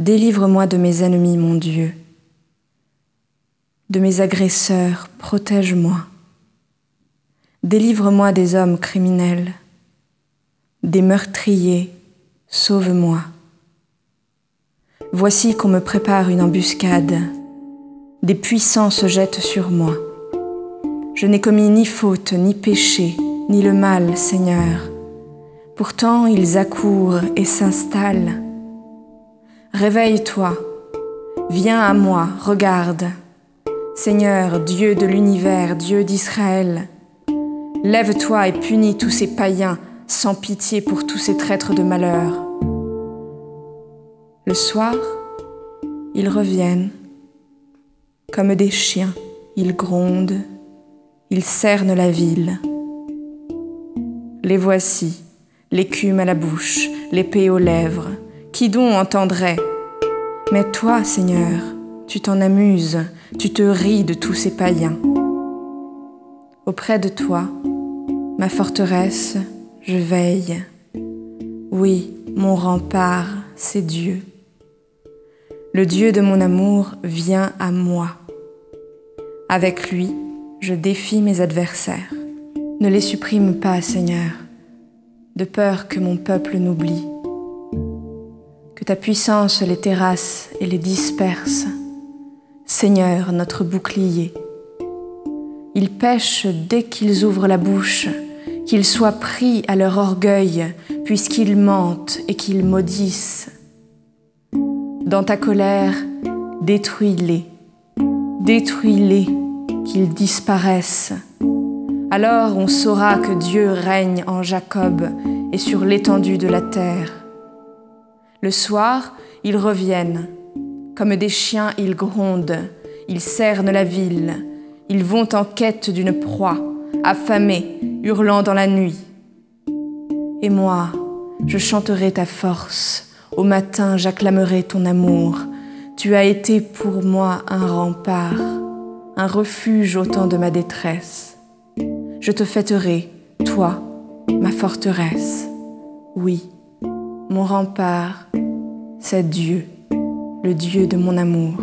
Délivre-moi de mes ennemis, mon Dieu. De mes agresseurs, protège-moi. Délivre-moi des hommes criminels. Des meurtriers, sauve-moi. Voici qu'on me prépare une embuscade. Des puissants se jettent sur moi. Je n'ai commis ni faute, ni péché, ni le mal, Seigneur. Pourtant ils accourent et s'installent. Réveille-toi, viens à moi, regarde. Seigneur, Dieu de l'univers, Dieu d'Israël, lève-toi et punis tous ces païens sans pitié pour tous ces traîtres de malheur. Le soir, ils reviennent. Comme des chiens, ils grondent, ils cernent la ville. Les voici, l'écume à la bouche, l'épée aux lèvres. Qui donc entendrait Mais toi, Seigneur, tu t'en amuses, tu te ris de tous ces païens. Auprès de toi, ma forteresse, je veille. Oui, mon rempart, c'est Dieu. Le Dieu de mon amour vient à moi. Avec lui, je défie mes adversaires. Ne les supprime pas, Seigneur, de peur que mon peuple n'oublie. Que ta puissance les terrasse et les disperse. Seigneur, notre bouclier. Ils pêchent dès qu'ils ouvrent la bouche, qu'ils soient pris à leur orgueil, puisqu'ils mentent et qu'ils maudissent. Dans ta colère, détruis-les, détruis-les, qu'ils disparaissent. Alors on saura que Dieu règne en Jacob et sur l'étendue de la terre. Le soir, ils reviennent. Comme des chiens, ils grondent, ils cernent la ville, ils vont en quête d'une proie, affamés, hurlant dans la nuit. Et moi, je chanterai ta force au matin, j'acclamerai ton amour. Tu as été pour moi un rempart, un refuge au temps de ma détresse. Je te fêterai, toi, ma forteresse. Oui, mon rempart, c'est Dieu, le Dieu de mon amour.